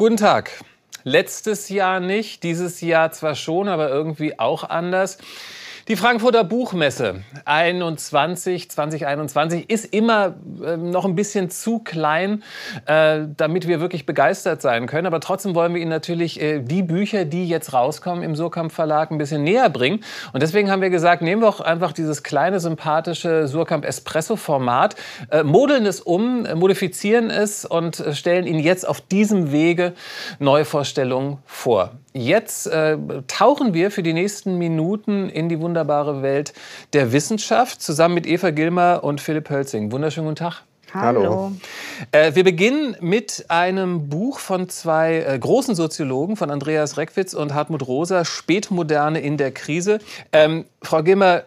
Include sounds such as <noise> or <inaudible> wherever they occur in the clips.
Guten Tag. Letztes Jahr nicht, dieses Jahr zwar schon, aber irgendwie auch anders. Die Frankfurter Buchmesse 21, 2021 ist immer äh, noch ein bisschen zu klein, äh, damit wir wirklich begeistert sein können. Aber trotzdem wollen wir Ihnen natürlich äh, die Bücher, die jetzt rauskommen im Surkamp Verlag, ein bisschen näher bringen. Und deswegen haben wir gesagt, nehmen wir auch einfach dieses kleine, sympathische Surkamp Espresso Format, äh, modeln es um, modifizieren es und äh, stellen Ihnen jetzt auf diesem Wege Neuvorstellungen vor. Jetzt äh, tauchen wir für die nächsten Minuten in die wunderbare Welt der Wissenschaft zusammen mit Eva Gilmer und Philipp Hölzing. Wunderschönen guten Tag. Hallo. Äh, wir beginnen mit einem Buch von zwei äh, großen Soziologen, von Andreas Reckwitz und Hartmut Rosa, Spätmoderne in der Krise. Ähm, Frau Gilmer,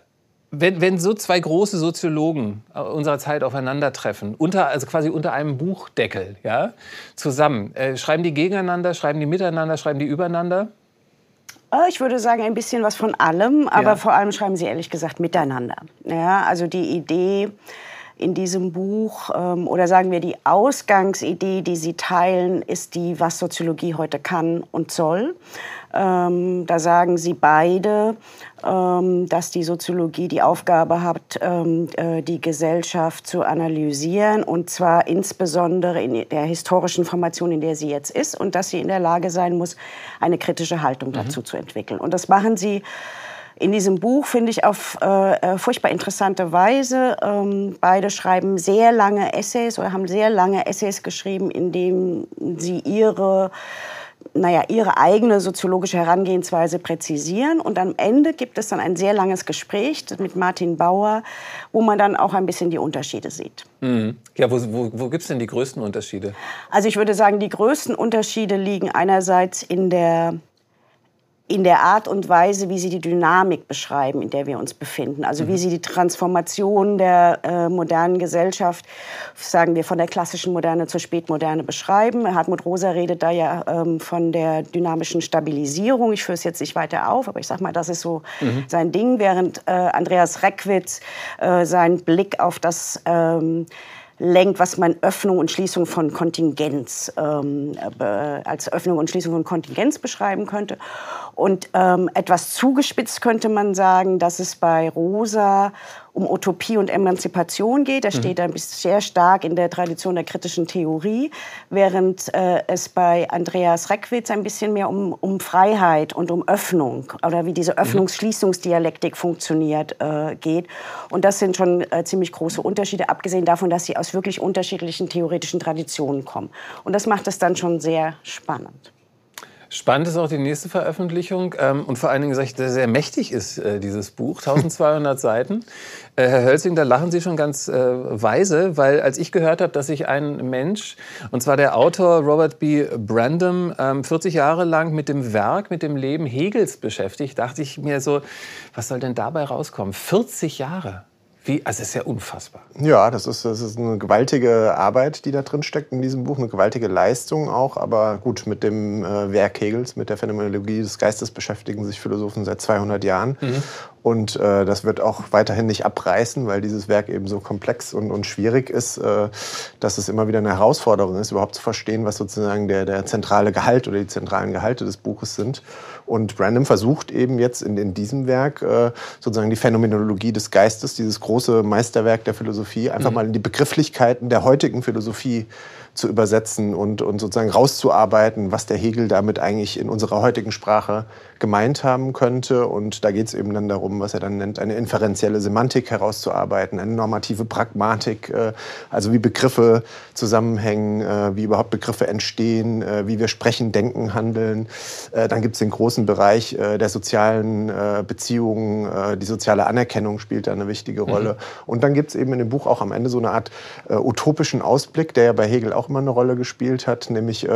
wenn, wenn so zwei große Soziologen unserer Zeit aufeinandertreffen, unter, also quasi unter einem Buchdeckel, ja, zusammen, äh, schreiben die gegeneinander, schreiben die miteinander, schreiben die übereinander? Äh, ich würde sagen, ein bisschen was von allem, aber ja. vor allem schreiben sie ehrlich gesagt miteinander. Ja, also die Idee in diesem Buch, ähm, oder sagen wir die Ausgangsidee, die sie teilen, ist die, was Soziologie heute kann und soll. Ähm, da sagen sie beide, ähm, dass die Soziologie die Aufgabe hat, ähm, äh, die Gesellschaft zu analysieren und zwar insbesondere in der historischen Formation, in der sie jetzt ist und dass sie in der Lage sein muss, eine kritische Haltung mhm. dazu zu entwickeln. Und das machen sie in diesem Buch, finde ich, auf äh, äh, furchtbar interessante Weise. Ähm, beide schreiben sehr lange Essays oder haben sehr lange Essays geschrieben, in denen sie ihre naja, ihre eigene soziologische Herangehensweise präzisieren. Und am Ende gibt es dann ein sehr langes Gespräch mit Martin Bauer, wo man dann auch ein bisschen die Unterschiede sieht. Mhm. Ja, wo, wo, wo gibt es denn die größten Unterschiede? Also ich würde sagen, die größten Unterschiede liegen einerseits in der in der Art und Weise, wie sie die Dynamik beschreiben, in der wir uns befinden. Also wie mhm. sie die Transformation der äh, modernen Gesellschaft, sagen wir von der klassischen Moderne zur Spätmoderne beschreiben. Hartmut Rosa redet da ja ähm, von der dynamischen Stabilisierung. Ich führe es jetzt nicht weiter auf, aber ich sage mal, das ist so mhm. sein Ding, während äh, Andreas Reckwitz äh, seinen Blick auf das ähm, lenkt, was man Öffnung und Schließung von Kontingenz ähm, äh, als Öffnung und Schließung von Kontingenz beschreiben könnte. Und ähm, etwas zugespitzt könnte man sagen, dass es bei Rosa um Utopie und Emanzipation geht. Das mhm. steht ein bisschen sehr stark in der Tradition der kritischen Theorie, während äh, es bei Andreas Reckwitz ein bisschen mehr um, um Freiheit und um Öffnung oder wie diese mhm. Öffnungs-Schließungsdialektik funktioniert äh, geht. Und das sind schon äh, ziemlich große Unterschiede, abgesehen davon, dass sie aus wirklich unterschiedlichen theoretischen Traditionen kommen. Und das macht es dann schon sehr spannend. Spannend ist auch die nächste Veröffentlichung ähm, und vor allen Dingen, sehr, sehr mächtig ist äh, dieses Buch, 1200 <laughs> Seiten. Äh, Herr Hölzing, da lachen Sie schon ganz äh, weise, weil als ich gehört habe, dass sich ein Mensch, und zwar der Autor Robert B. Brandom, ähm, 40 Jahre lang mit dem Werk, mit dem Leben Hegels beschäftigt, dachte ich mir so, was soll denn dabei rauskommen? 40 Jahre. Wie, also das ist ja unfassbar. Ja, das ist, das ist eine gewaltige Arbeit, die da drin steckt in diesem Buch, eine gewaltige Leistung auch. Aber gut, mit dem äh, Werk Hegels, mit der Phänomenologie des Geistes beschäftigen sich Philosophen seit 200 Jahren. Mhm. Und äh, das wird auch weiterhin nicht abreißen, weil dieses Werk eben so komplex und, und schwierig ist, äh, dass es immer wieder eine Herausforderung ist, überhaupt zu verstehen, was sozusagen der, der zentrale Gehalt oder die zentralen Gehalte des Buches sind. Und Brandon versucht eben jetzt in, in diesem Werk äh, sozusagen die Phänomenologie des Geistes, dieses große Meisterwerk der Philosophie, einfach mhm. mal in die Begrifflichkeiten der heutigen Philosophie zu übersetzen und, und sozusagen rauszuarbeiten, was der Hegel damit eigentlich in unserer heutigen Sprache gemeint haben könnte. Und da geht es eben dann darum, was er dann nennt, eine inferenzielle Semantik herauszuarbeiten, eine normative Pragmatik, äh, also wie Begriffe zusammenhängen, äh, wie überhaupt Begriffe entstehen, äh, wie wir sprechen, denken, handeln. Dann gibt es den großen Bereich der sozialen Beziehungen, die soziale Anerkennung spielt da eine wichtige Rolle. Mhm. Und dann gibt es eben in dem Buch auch am Ende so eine Art utopischen Ausblick, der ja bei Hegel auch immer eine Rolle gespielt hat, nämlich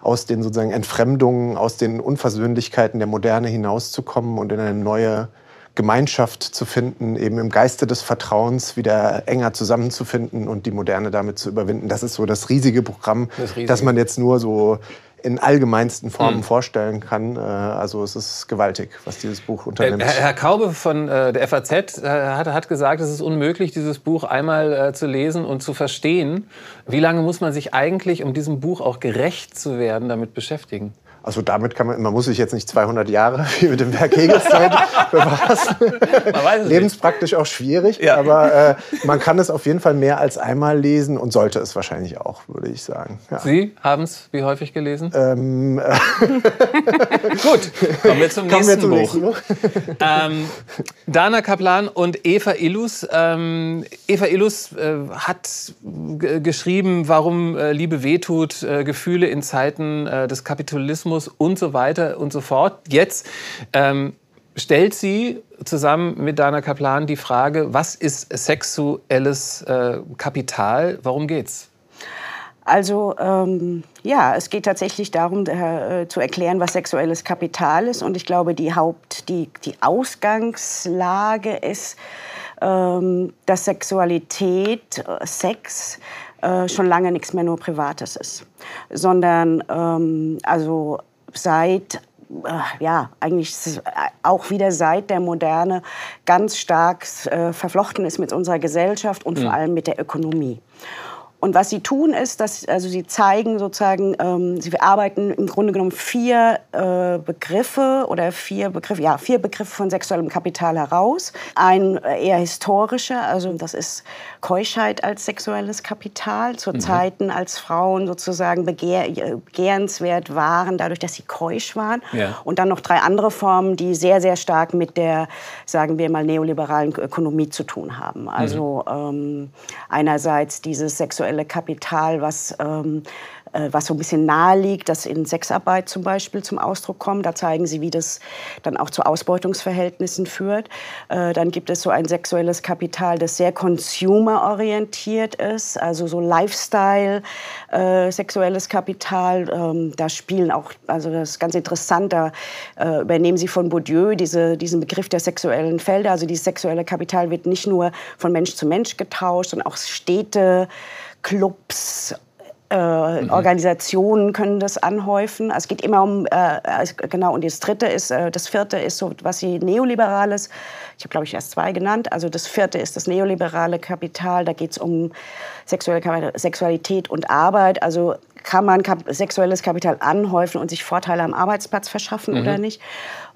aus den sozusagen Entfremdungen, aus den Unversöhnlichkeiten der Moderne hinauszukommen und in eine neue Gemeinschaft zu finden, eben im Geiste des Vertrauens wieder enger zusammenzufinden und die Moderne damit zu überwinden. Das ist so das riesige Programm, das, riesige. das man jetzt nur so in allgemeinsten Formen mhm. vorstellen kann. Äh, also es ist gewaltig, was dieses Buch unternimmt. Herr, Kaube von äh, der FAZ äh, hat, gesagt, es ist unmöglich, dieses Buch einmal äh, zu lesen und zu verstehen. Wie lange muss man sich eigentlich, um diesem Buch auch gerecht zu werden, damit beschäftigen? Also damit kann man, man muss sich jetzt nicht 200 Jahre <laughs> wie mit dem Werk Hegels <laughs> befassen. Lebenspraktisch auch schwierig, ja. aber äh, man kann es auf jeden Fall mehr als einmal lesen und sollte es wahrscheinlich auch, würde ich sagen. Ja. Sie haben es wie häufig gelesen? Ähm, äh <laughs> Gut, kommen wir zum kommen nächsten wir zum Buch. Nächsten Buch. ähm, Dana Kaplan und Eva Illus. Ähm, Eva Illus äh, hat geschrieben, warum äh, Liebe wehtut, äh, Gefühle in Zeiten äh, des Kapitalismus Rassismus und so weiter und so fort. Jetzt ähm, stellt sie zusammen mit Dana Kaplan die Frage, was ist sexuelles äh, Kapital? Worum geht's? Also ähm, ja, es geht tatsächlich darum äh, zu erklären, was sexuelles Kapital ist. Und ich glaube, die Haupt, die, die Ausgangslage ist, ähm, dass Sexualität, äh, Sex äh, schon lange nichts mehr nur Privates ist, sondern ähm, also seit äh, ja, eigentlich auch wieder seit der Moderne ganz stark äh, verflochten ist mit unserer Gesellschaft und mhm. vor allem mit der Ökonomie. Und was sie tun ist, dass also sie zeigen sozusagen, ähm, sie arbeiten im Grunde genommen vier äh, Begriffe oder vier Begriffe, ja vier Begriffe von sexuellem Kapital heraus. Ein äh, eher historischer, also das ist Keuschheit als sexuelles Kapital zu mhm. Zeiten, als Frauen sozusagen begehr, äh, begehrenswert waren, dadurch, dass sie keusch waren. Ja. Und dann noch drei andere Formen, die sehr sehr stark mit der, sagen wir mal, neoliberalen Ökonomie zu tun haben. Also mhm. ähm, einerseits dieses sexuelle sexuelle Kapital, was ähm, äh, was so ein bisschen nahe liegt, das in Sexarbeit zum Beispiel zum Ausdruck kommt. Da zeigen sie, wie das dann auch zu Ausbeutungsverhältnissen führt. Äh, dann gibt es so ein sexuelles Kapital, das sehr consumerorientiert ist, also so Lifestyle, äh, sexuelles Kapital. Ähm, da spielen auch, also das ist ganz interessant, da übernehmen sie von Bourdieu diese, diesen Begriff der sexuellen Felder. Also dieses sexuelle Kapital wird nicht nur von Mensch zu Mensch getauscht, sondern auch Städte, Clubs, äh, mhm. Organisationen können das anhäufen. Also es geht immer um, äh, genau, und das dritte ist, äh, das vierte ist so was sie Neoliberales, ich habe glaube ich erst zwei genannt, also das vierte ist das neoliberale Kapital, da geht es um Sexuelle, Sexualität und Arbeit, also kann man kap sexuelles Kapital anhäufen und sich Vorteile am Arbeitsplatz verschaffen mhm. oder nicht.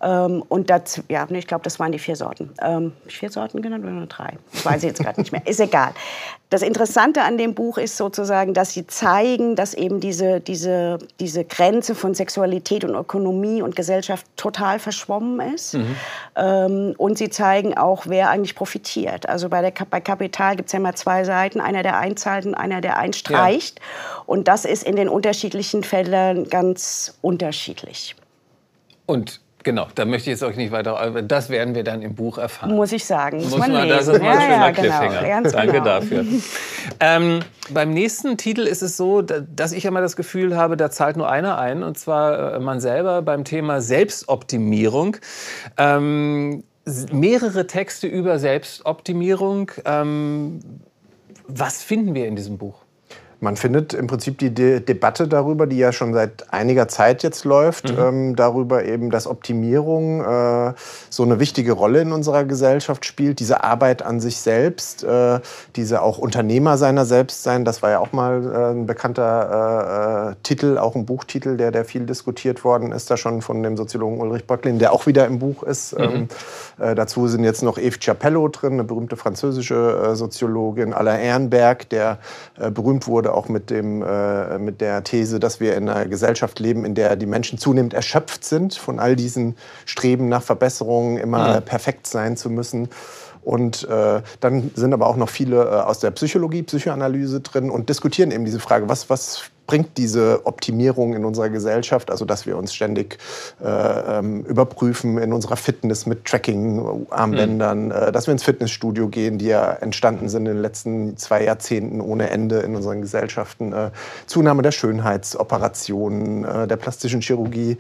Ähm, und das, ja, ich glaube, das waren die vier Sorten. Ähm, vier Sorten genannt oder nur drei? Ich weiß jetzt gerade nicht mehr. Ist egal. Das Interessante an dem Buch ist sozusagen, dass sie zeigen, dass eben diese, diese, diese Grenze von Sexualität und Ökonomie und Gesellschaft total verschwommen ist. Mhm. Ähm, und sie zeigen auch, wer eigentlich profitiert. Also bei, der, bei Kapital gibt es ja immer zwei Seiten, einer, der einzahlt und einer, der einstreicht. Ja. Und das ist in den unterschiedlichen Feldern ganz unterschiedlich. Und Genau, da möchte ich jetzt euch nicht weiter. Das werden wir dann im Buch erfahren. Muss ich sagen. Muss, man, man Das ist mal ein schöner ja, genau, Cliffhanger. Danke genau. dafür. ähm, beim nächsten Titel ist es so, dass ich immer das Gefühl habe, da zahlt nur einer ein, und zwar äh, man selber beim Thema Selbstoptimierung. Ähm, mehrere Texte über Selbstoptimierung. Ähm, was finden wir in diesem Buch? Man findet im Prinzip die De Debatte darüber, die ja schon seit einiger Zeit jetzt läuft, mhm. ähm, darüber eben, dass Optimierung äh, so eine wichtige Rolle in unserer Gesellschaft spielt. Diese Arbeit an sich selbst, äh, diese auch Unternehmer seiner selbst sein, das war ja auch mal äh, ein bekannter äh, äh, Titel, auch ein Buchtitel, der, der viel diskutiert worden ist, da schon von dem Soziologen Ulrich Böcklin, der auch wieder im Buch ist. Mhm. Ähm, äh, dazu sind jetzt noch Eve Ciapello drin, eine berühmte französische Soziologin, Alain Ehrenberg, der berühmt wurde auch mit, dem, äh, mit der These, dass wir in einer Gesellschaft leben, in der die Menschen zunehmend erschöpft sind von all diesen Streben nach Verbesserungen, immer mhm. perfekt sein zu müssen. Und äh, dann sind aber auch noch viele äh, aus der Psychologie, Psychoanalyse drin und diskutieren eben diese Frage, was, was bringt diese Optimierung in unserer Gesellschaft, also dass wir uns ständig äh, ähm, überprüfen in unserer Fitness mit Tracking-Armbändern, mhm. äh, dass wir ins Fitnessstudio gehen, die ja entstanden sind in den letzten zwei Jahrzehnten ohne Ende in unseren Gesellschaften, äh, Zunahme der Schönheitsoperationen, äh, der plastischen Chirurgie,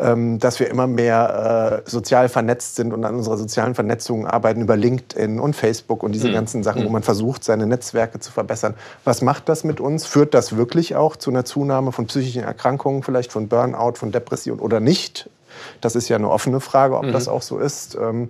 ähm, dass wir immer mehr äh, sozial vernetzt sind und an unserer sozialen Vernetzung arbeiten über LinkedIn und Facebook und diese mhm. ganzen Sachen, wo mhm. man versucht, seine Netzwerke zu verbessern. Was macht das mit uns? Führt das wirklich auch zu einer Zunahme von psychischen Erkrankungen, vielleicht von Burnout, von Depression oder nicht. Das ist ja eine offene Frage, ob mhm. das auch so ist. Ähm,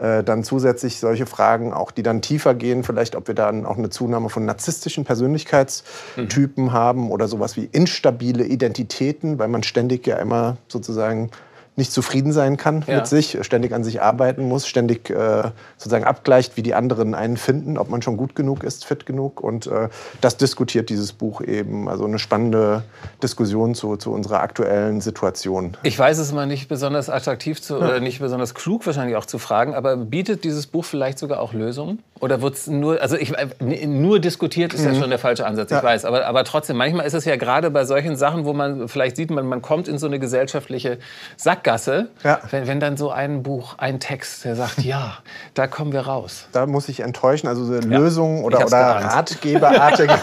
äh, dann zusätzlich solche Fragen, auch die dann tiefer gehen, vielleicht ob wir dann auch eine Zunahme von narzisstischen Persönlichkeitstypen mhm. haben oder sowas wie instabile Identitäten, weil man ständig ja immer sozusagen nicht zufrieden sein kann ja. mit sich, ständig an sich arbeiten muss, ständig äh, sozusagen abgleicht, wie die anderen einen finden, ob man schon gut genug ist, fit genug. Und äh, das diskutiert dieses Buch eben. Also eine spannende Diskussion zu, zu unserer aktuellen Situation. Ich weiß es mal nicht besonders attraktiv zu, oder nicht besonders klug wahrscheinlich auch zu fragen, aber bietet dieses Buch vielleicht sogar auch Lösungen? Oder wird es nur, also ich, nur diskutiert ist mhm. ja schon der falsche Ansatz, ich ja. weiß. Aber, aber trotzdem, manchmal ist es ja gerade bei solchen Sachen, wo man vielleicht sieht, man, man kommt in so eine gesellschaftliche Sackgasse, ja. wenn, wenn dann so ein Buch, ein Text, der sagt, ja, da kommen wir raus. Da muss ich enttäuschen, also so Lösungen oder, oder Ratgeberartige <laughs>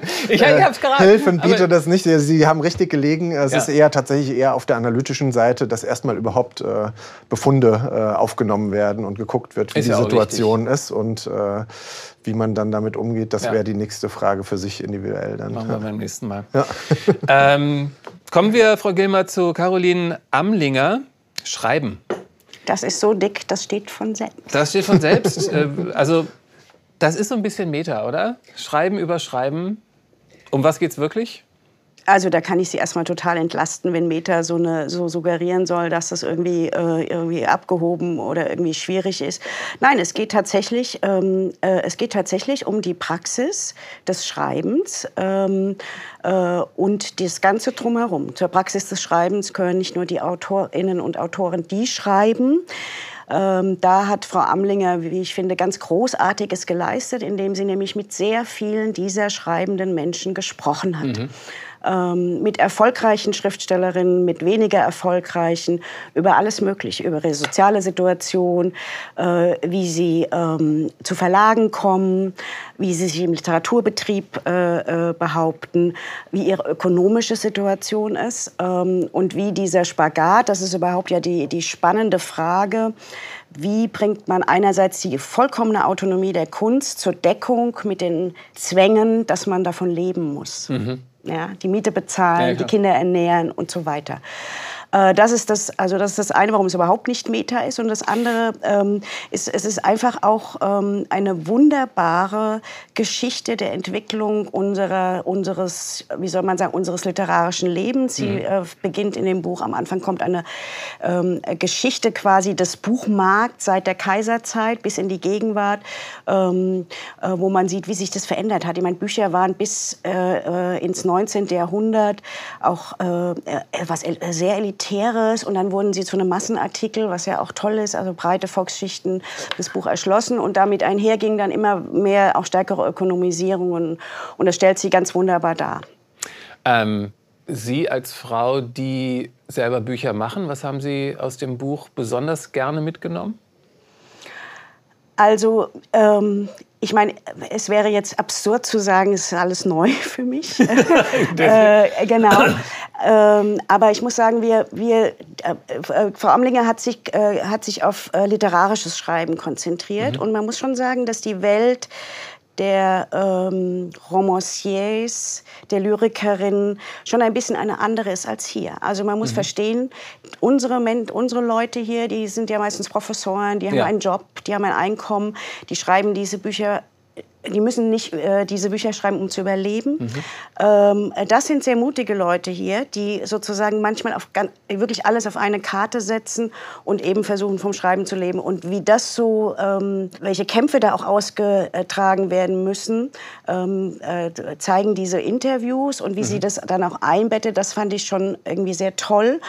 <laughs> ich, ich. Hilfen bietet das nicht. Sie haben richtig gelegen. Es ja. ist eher tatsächlich eher auf der analytischen Seite, dass erstmal überhaupt äh, Befunde äh, aufgenommen werden und geguckt wird, wie ist die Situation ist. Und und äh, wie man dann damit umgeht, das ja. wäre die nächste Frage für sich individuell. Dann. Machen wir beim nächsten Mal. Ja. <laughs> ähm, kommen wir, Frau Gilmer, zu Caroline Amlinger. Schreiben. Das ist so dick, das steht von selbst. Das steht von selbst. <laughs> Äh, also, das ist so ein bisschen Meta, oder? Schreiben über Schreiben. Um was geht es wirklich? Also da kann ich sie erstmal total entlasten, wenn Meta so, eine, so suggerieren soll, dass das irgendwie, äh, irgendwie abgehoben oder irgendwie schwierig ist. Nein, es geht tatsächlich, ähm, äh, es geht tatsächlich um die Praxis des Schreibens ähm, äh, und das Ganze drumherum. Zur Praxis des Schreibens gehören nicht nur die Autorinnen und Autoren, die schreiben, ähm, da hat Frau Amlinger, wie ich finde, ganz Großartiges geleistet, indem sie nämlich mit sehr vielen dieser schreibenden Menschen gesprochen hat. Mhm ähm, mit erfolgreichen Schriftstellerinnen, mit weniger erfolgreichen, über alles Mögliche, über ihre soziale Situation, äh, wie sie ähm, zu Verlagen kommen, wie sie sich im Literaturbetrieb äh, äh, behaupten, wie ihre ökonomische Situation ist ähm, und wie dieser Spagat, das ist überhaupt ja die, die spannende Frage, wie bringt man einerseits die vollkommene Autonomie der Kunst zur Deckung mit den Zwängen, dass man davon leben muss. Mhm ja, die Miete bezahlen, ja, die Kinder ernähren und so weiter. Äh, das ist das, also das ist das eine, warum es überhaupt nicht Meta ist. Und das andere ähm, ist, es ist einfach auch ähm, eine wunderbare Geschichte der Entwicklung unserer, unseres, wie soll man sagen, unseres literarischen Lebens. Sie mhm. äh, beginnt in dem Buch, am Anfang kommt eine ähm, Geschichte quasi des Buchmarkts seit der Kaiserzeit bis in die Gegenwart, ähm, äh, wo man sieht, wie sich das verändert hat. Ich meine, Bücher waren bis äh, äh ins 19. Jahrhundert auch äh, etwas sehr elitär Elitäres und dann wurden sie zu einem Massenartikel, was ja auch toll ist, also breite Volksschichten das Buch erschlossen und damit einherging dann immer mehr auch stärkere Ökonomisierungen und das stellt sie ganz wunderbar dar. Ähm, sie als Frau, die selber Bücher machen, was haben Sie aus dem Buch besonders gerne mitgenommen? Also ähm, ich meine, es wäre jetzt absurd zu sagen, es ist alles neu <laughs> für mich. <laughs> äh, genau. Ähm, aber ich muss sagen, wir, wir, äh, äh, Frau Amlinger hat sich, äh, hat sich auf äh, literarisches Schreiben konzentriert. Mhm. Und man muss schon sagen, dass die Welt der ähm, Romanciers, der Lyrikerinnen schon ein bisschen eine andere ist als hier. Also man muss mhm. verstehen, unsere, unsere Leute hier, die sind ja meistens Professoren, die haben ja. einen Job, die haben ein Einkommen, die schreiben diese Bücher die müssen nicht äh, diese Bücher schreiben, um zu überleben. Mhm. Ähm, das sind sehr mutige Leute hier, die sozusagen manchmal auf ganz, wirklich alles auf eine Karte setzen und eben versuchen, vom Schreiben zu leben. Und wie das so, ähm, welche Kämpfe da auch ausgetragen werden müssen, ähm, äh, zeigen diese Interviews und wie mhm. sie das dann auch einbettet, das fand ich schon irgendwie sehr toll.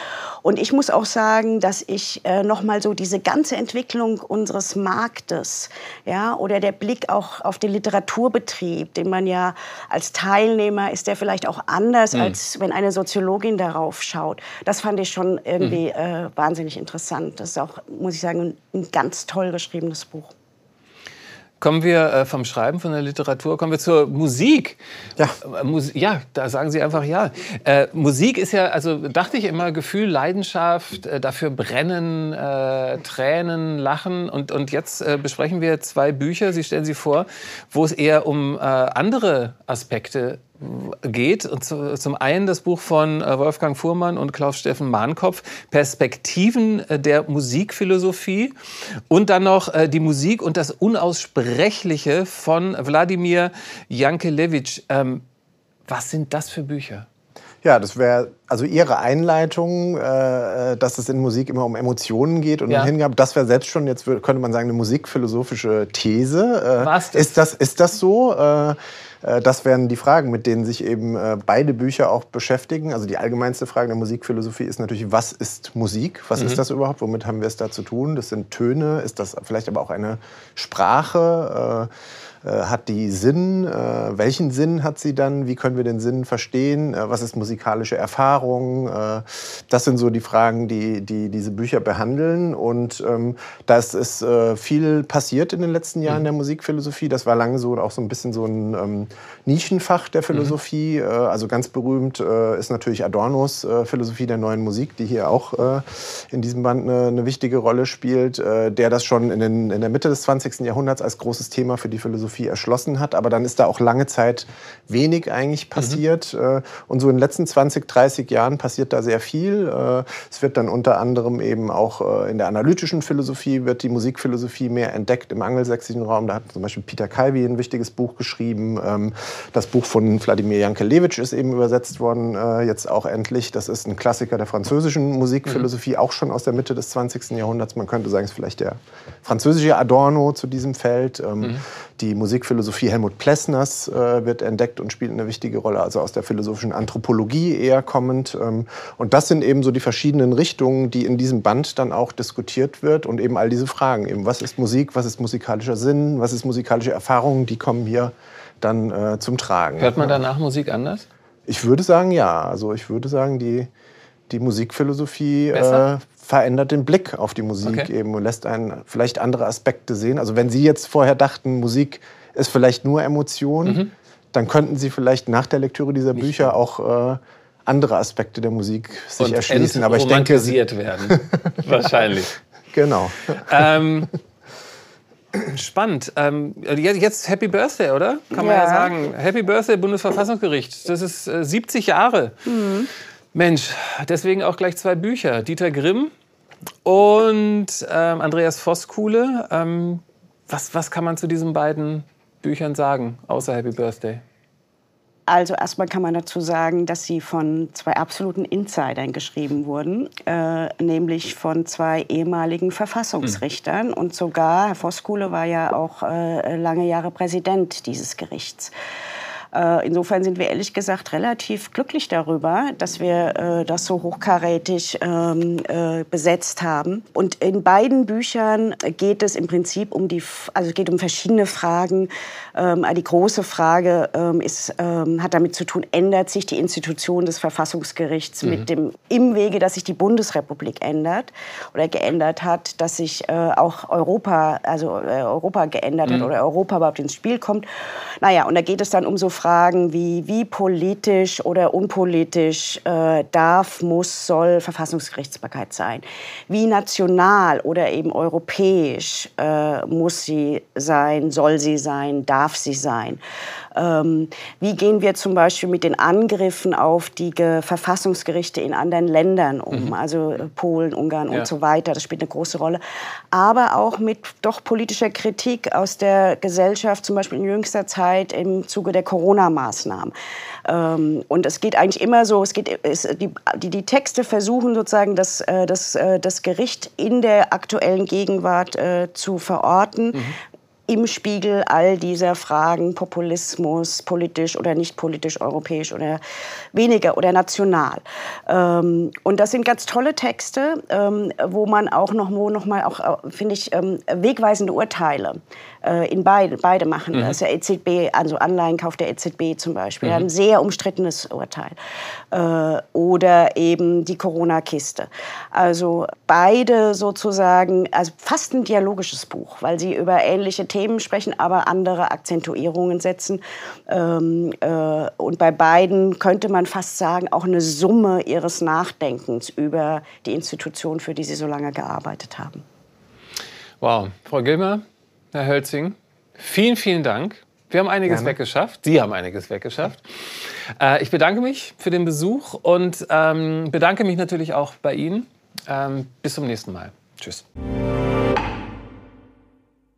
Und ich muss auch sagen, dass ich äh, noch mal so diese ganze Entwicklung unseres Marktes, ja, oder der Blick auch auf die Literatur Literaturbetrieb, den man ja als Teilnehmer ist, der vielleicht auch anders, mhm. als wenn eine Soziologin darauf schaut. Das fand ich schon irgendwie mhm. äh, wahnsinnig interessant. Das ist auch, muss ich sagen, ein ganz toll geschriebenes Buch. Kommen wir äh, vom Schreiben, von der Literatur, kommen wir zur Musik. Ja, äh, ja da sagen Sie einfach ja. Äh, Musik ist ja, also dachte ich immer, Gefühl, Leidenschaft, äh, dafür brennen, äh, Tränen, Lachen. Und, und jetzt äh, besprechen wir zwei Bücher, Sie stellen sie vor, wo es eher um andere Aspekte geht. Und zum einen das Buch von äh, Wolfgang Fuhrmann und Klaus-Steffen Mahnkopf, Perspektiven äh, der Musikphilosophie. Und dann noch äh, die Musik und das Unaussprechliche von Wladimir Jankelewitsch. Ähm, was sind das für Bücher? Ja, das wäre also Ihre Einleitung, äh, dass es in Musik immer um Emotionen geht und ja. Hingabe. Das wäre selbst schon jetzt könnte man sagen eine musikphilosophische These. Äh, Was? Ist das ist das so? Äh, das wären die Fragen, mit denen sich eben äh, beide Bücher auch beschäftigen. Also die allgemeinste Frage der Musikphilosophie ist natürlich, was ist Musik? Was mhm. ist das überhaupt? Womit haben wir es da zu tun? Das sind Töne. Ist das vielleicht aber auch eine Sprache? Äh, äh, hat die Sinn? Äh, welchen Sinn hat sie dann? Wie können wir den Sinn verstehen? Äh, was ist musikalische Erfahrung? Äh, das sind so die Fragen, die, die diese Bücher behandeln. Und ähm, da ist, äh, viel passiert in den letzten Jahren mhm. der Musikphilosophie. Das war lange so auch so ein bisschen so ein ähm, Nischenfach der Philosophie. Mhm. Äh, also ganz berühmt ist natürlich Adornos Philosophie der neuen Musik, die hier auch in diesem Band eine, eine wichtige Rolle spielt, der das schon in, den, in der Mitte des 20. Jahrhunderts als großes Thema für die Philosophie Philosophie erschlossen hat. Aber dann ist da auch lange Zeit wenig eigentlich passiert. Mhm. Und so in den letzten 20, 30 Jahren passiert da sehr viel. Äh, es wird dann unter anderem eben auch äh, in der analytischen Philosophie wird die Musikphilosophie mehr entdeckt im angelsächsischen Raum. Da hat zum Beispiel Peter Calvi ein wichtiges Buch geschrieben. Ähm, das Buch von Wladimir Jankelewitsch ist eben übersetzt worden, jetzt auch endlich. Das ist ein Klassiker der französischen Musikphilosophie, mhm. auch schon aus der Mitte des 20. Jahrhunderts. Man könnte sagen, es ist vielleicht der französische Adorno zu diesem Feld. Ähm, mhm. Die Musikphilosophie Helmut Plessners äh, wird entdeckt und spielt eine wichtige Rolle, also aus der philosophischen Anthropologie eher kommend. Ähm, und das sind eben so die verschiedenen Richtungen, die in diesem Band dann auch diskutiert wird und eben all diese Fragen, eben was ist Musik, was ist musikalischer Sinn, was ist musikalische Erfahrung, die kommen hier dann äh, zum Tragen. Hört man danach Musik anders? Ich würde sagen, ja. Also ich würde sagen, die, die Musikphilosophie äh, verändert den Blick auf die Musik okay. eben und lässt einen vielleicht andere Aspekte sehen. Also wenn Sie jetzt vorher dachten, Musik ist vielleicht nur Emotion, mhm. dann könnten Sie vielleicht nach der Lektüre dieser Nicht Bücher auch äh, andere Aspekte der Musik sich und erschließen. Aber ich denke, Sie werden <laughs> wahrscheinlich. Genau. Ähm, spannend. Ähm, jetzt Happy Birthday, oder? Kann man ja. ja sagen. Happy Birthday, Bundesverfassungsgericht. Das ist äh, 70 Jahre. Mhm. Mensch, deswegen auch gleich zwei Bücher. Dieter Grimm und ähm, Andreas Voskuhle. Ähm, was, was kann man zu diesen beiden Büchern sagen, außer Happy Birthday? Also erstmal kann man dazu sagen, dass sie von zwei absoluten Insidern geschrieben wurden, äh, nämlich von zwei ehemaligen Verfassungsrichtern. Mhm. Und sogar Herr Voskuhle war ja auch äh, lange Jahre Präsident dieses Gerichts. Äh, insofern sind wir ehrlich gesagt relativ glücklich darüber, dass wir äh, das so hochkarätig ähm, äh, besetzt haben. Und in beiden Büchern geht es im Prinzip um die, also geht um verschiedene Fragen. Ähm, die große Frage ähm, ist, hat damit zu tun, ändert sich die Institution des Verfassungsgerichts mhm. mit dem im Wege, dass sich die Bundesrepublik ändert oder geändert hat, dass sich auch Europa, also Europa geändert mhm. hat oder Europa überhaupt ins Spiel kommt. Naja, und da geht es dann um so Fragen wie, wie politisch oder unpolitisch äh, darf, muss, soll Verfassungsgerichtsbarkeit sein? Wie national oder eben europäisch äh, muss sie sein, soll sie sein, darf sie sein? Ähm, wie gehen wir zum Beispiel mit den Angriffen auf die Verfassungsgerichte in anderen Ländern um, mhm. also äh, Polen, Ungarn ja. und so weiter? Das spielt eine große Rolle. Aber auch mit doch politischer Kritik aus der Gesellschaft, zum Beispiel in jüngster Zeit im Zuge der Corona-Maßnahmen. Ähm, und es geht eigentlich immer so, es geht, es, die, die, die, Texte versuchen sozusagen das, äh, das, äh, das Gericht in der aktuellen Gegenwart zu verorten. Mhm im Spiegel all dieser Fragen Populismus, politisch oder nicht politisch, europäisch oder weniger oder national. Ähm, und das sind ganz tolle Texte, ähm, wo man auch noch, wo noch mal auch, äh, finde ich, ähm, wegweisende Urteile äh, in beide, beide machen. Mhm. Das ist der EZB, also Anleihenkauf der EZB zum Beispiel, mhm. ein sehr umstrittenes Urteil. Äh, oder eben die Corona-Kiste. Also beide sozusagen, also fast ein dialogisches Buch, weil sie über ähnliche Themen sprechen, aber andere Akzentuierungen setzen. Ähm, äh, und bei beiden könnte man fast sagen, auch eine Summe ihres Nachdenkens über die Institution, für die sie so lange gearbeitet haben. Wow. Frau Gilmer, Herr Hölzing, vielen, vielen Dank. Wir haben einiges Gerne. weggeschafft. Sie haben einiges weggeschafft. Äh, ich bedanke mich für den Besuch und ähm, bedanke mich natürlich auch bei Ihnen. Ähm, bis zum nächsten Mal. Tschüss.